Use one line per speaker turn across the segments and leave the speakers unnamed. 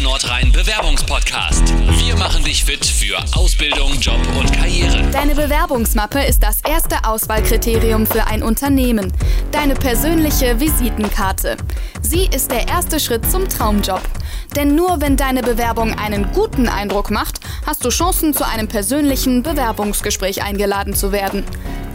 Nordrhein Bewerbungspodcast. Wir machen dich fit für Ausbildung, Job und Karriere.
Deine Bewerbungsmappe ist das erste Auswahlkriterium für ein Unternehmen. Deine persönliche Visitenkarte. Sie ist der erste Schritt zum Traumjob. Denn nur wenn deine Bewerbung einen guten Eindruck macht, hast du Chancen, zu einem persönlichen Bewerbungsgespräch eingeladen zu werden.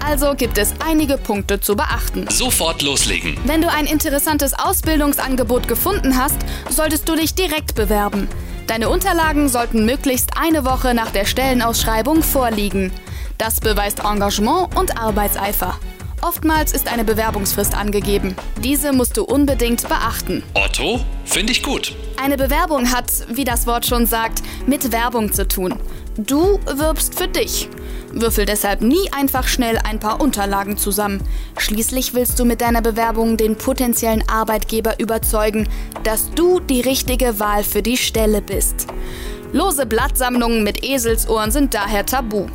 Also gibt es einige Punkte zu beachten.
Sofort loslegen.
Wenn du ein interessantes Ausbildungsangebot gefunden hast, solltest du dich direkt bewerben. Deine Unterlagen sollten möglichst eine Woche nach der Stellenausschreibung vorliegen. Das beweist Engagement und Arbeitseifer. Oftmals ist eine Bewerbungsfrist angegeben. Diese musst du unbedingt beachten.
Otto, finde ich gut.
Eine Bewerbung hat, wie das Wort schon sagt, mit Werbung zu tun. Du wirbst für dich. Würfel deshalb nie einfach schnell ein paar Unterlagen zusammen. Schließlich willst du mit deiner Bewerbung den potenziellen Arbeitgeber überzeugen, dass du die richtige Wahl für die Stelle bist. Lose Blattsammlungen mit Eselsohren sind daher tabu.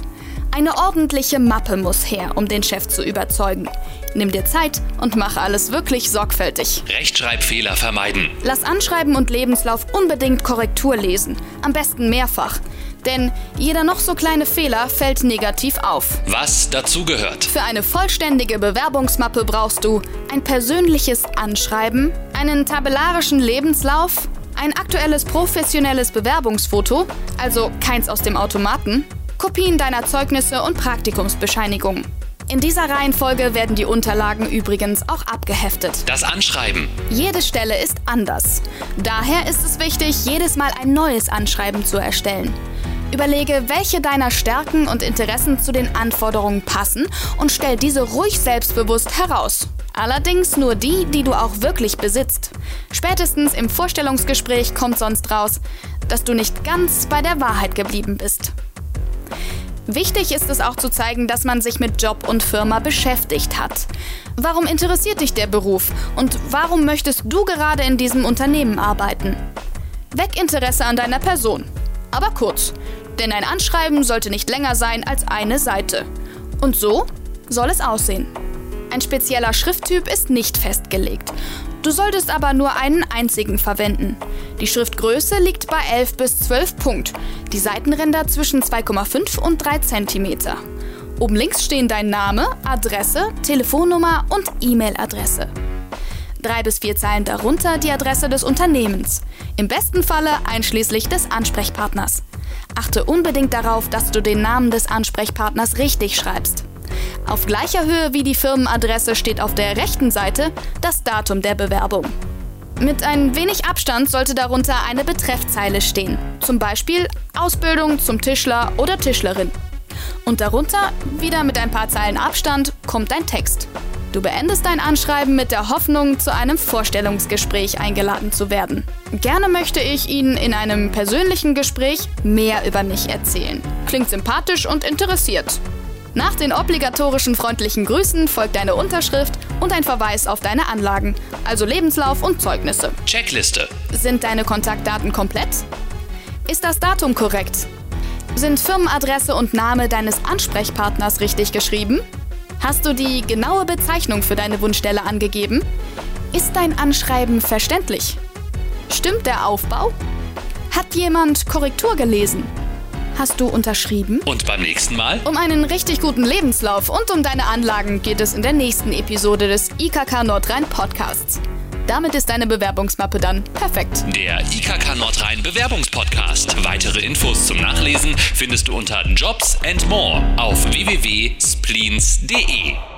Eine ordentliche Mappe muss her, um den Chef zu überzeugen. Nimm dir Zeit und mach alles wirklich sorgfältig.
Rechtschreibfehler vermeiden.
Lass Anschreiben und Lebenslauf unbedingt Korrektur lesen, am besten mehrfach. Denn jeder noch so kleine Fehler fällt negativ auf.
Was dazugehört.
Für eine vollständige Bewerbungsmappe brauchst du ein persönliches Anschreiben, einen tabellarischen Lebenslauf, ein aktuelles professionelles Bewerbungsfoto, also keins aus dem Automaten, Kopien deiner Zeugnisse und Praktikumsbescheinigungen. In dieser Reihenfolge werden die Unterlagen übrigens auch abgeheftet.
Das Anschreiben.
Jede Stelle ist anders. Daher ist es wichtig, jedes Mal ein neues Anschreiben zu erstellen. Überlege, welche deiner Stärken und Interessen zu den Anforderungen passen und stell diese ruhig selbstbewusst heraus. Allerdings nur die, die du auch wirklich besitzt. Spätestens im Vorstellungsgespräch kommt sonst raus, dass du nicht ganz bei der Wahrheit geblieben bist. Wichtig ist es auch zu zeigen, dass man sich mit Job und Firma beschäftigt hat. Warum interessiert dich der Beruf und warum möchtest du gerade in diesem Unternehmen arbeiten? Weg Interesse an deiner Person. Aber kurz, denn ein Anschreiben sollte nicht länger sein als eine Seite. Und so soll es aussehen. Ein spezieller Schrifttyp ist nicht festgelegt. Du solltest aber nur einen einzigen verwenden. Die Schriftgröße liegt bei 11 bis 12 Punkt, die Seitenränder zwischen 2,5 und 3 cm. Oben links stehen dein Name, Adresse, Telefonnummer und E-Mail-Adresse. Drei bis vier Zeilen darunter die Adresse des Unternehmens. Im besten Falle einschließlich des Ansprechpartners. Achte unbedingt darauf, dass du den Namen des Ansprechpartners richtig schreibst. Auf gleicher Höhe wie die Firmenadresse steht auf der rechten Seite das Datum der Bewerbung. Mit ein wenig Abstand sollte darunter eine Betreffzeile stehen, zum Beispiel Ausbildung zum Tischler oder Tischlerin. Und darunter, wieder mit ein paar Zeilen Abstand, kommt dein Text. Du beendest dein Anschreiben mit der Hoffnung, zu einem Vorstellungsgespräch eingeladen zu werden. Gerne möchte ich Ihnen in einem persönlichen Gespräch mehr über mich erzählen. Klingt sympathisch und interessiert. Nach den obligatorischen freundlichen Grüßen folgt deine Unterschrift und ein Verweis auf deine Anlagen, also Lebenslauf und Zeugnisse.
Checkliste.
Sind deine Kontaktdaten komplett? Ist das Datum korrekt? Sind Firmenadresse und Name deines Ansprechpartners richtig geschrieben? Hast du die genaue Bezeichnung für deine Wunschstelle angegeben? Ist dein Anschreiben verständlich? Stimmt der Aufbau? Hat jemand Korrektur gelesen? Hast du unterschrieben?
Und beim nächsten Mal?
Um einen richtig guten Lebenslauf und um deine Anlagen geht es in der nächsten Episode des IKK Nordrhein Podcasts. Damit ist deine Bewerbungsmappe dann perfekt.
Der IKK Nordrhein Bewerbungspodcast. Weitere Infos zum Nachlesen findest du unter Jobs and More auf www.spleens.de.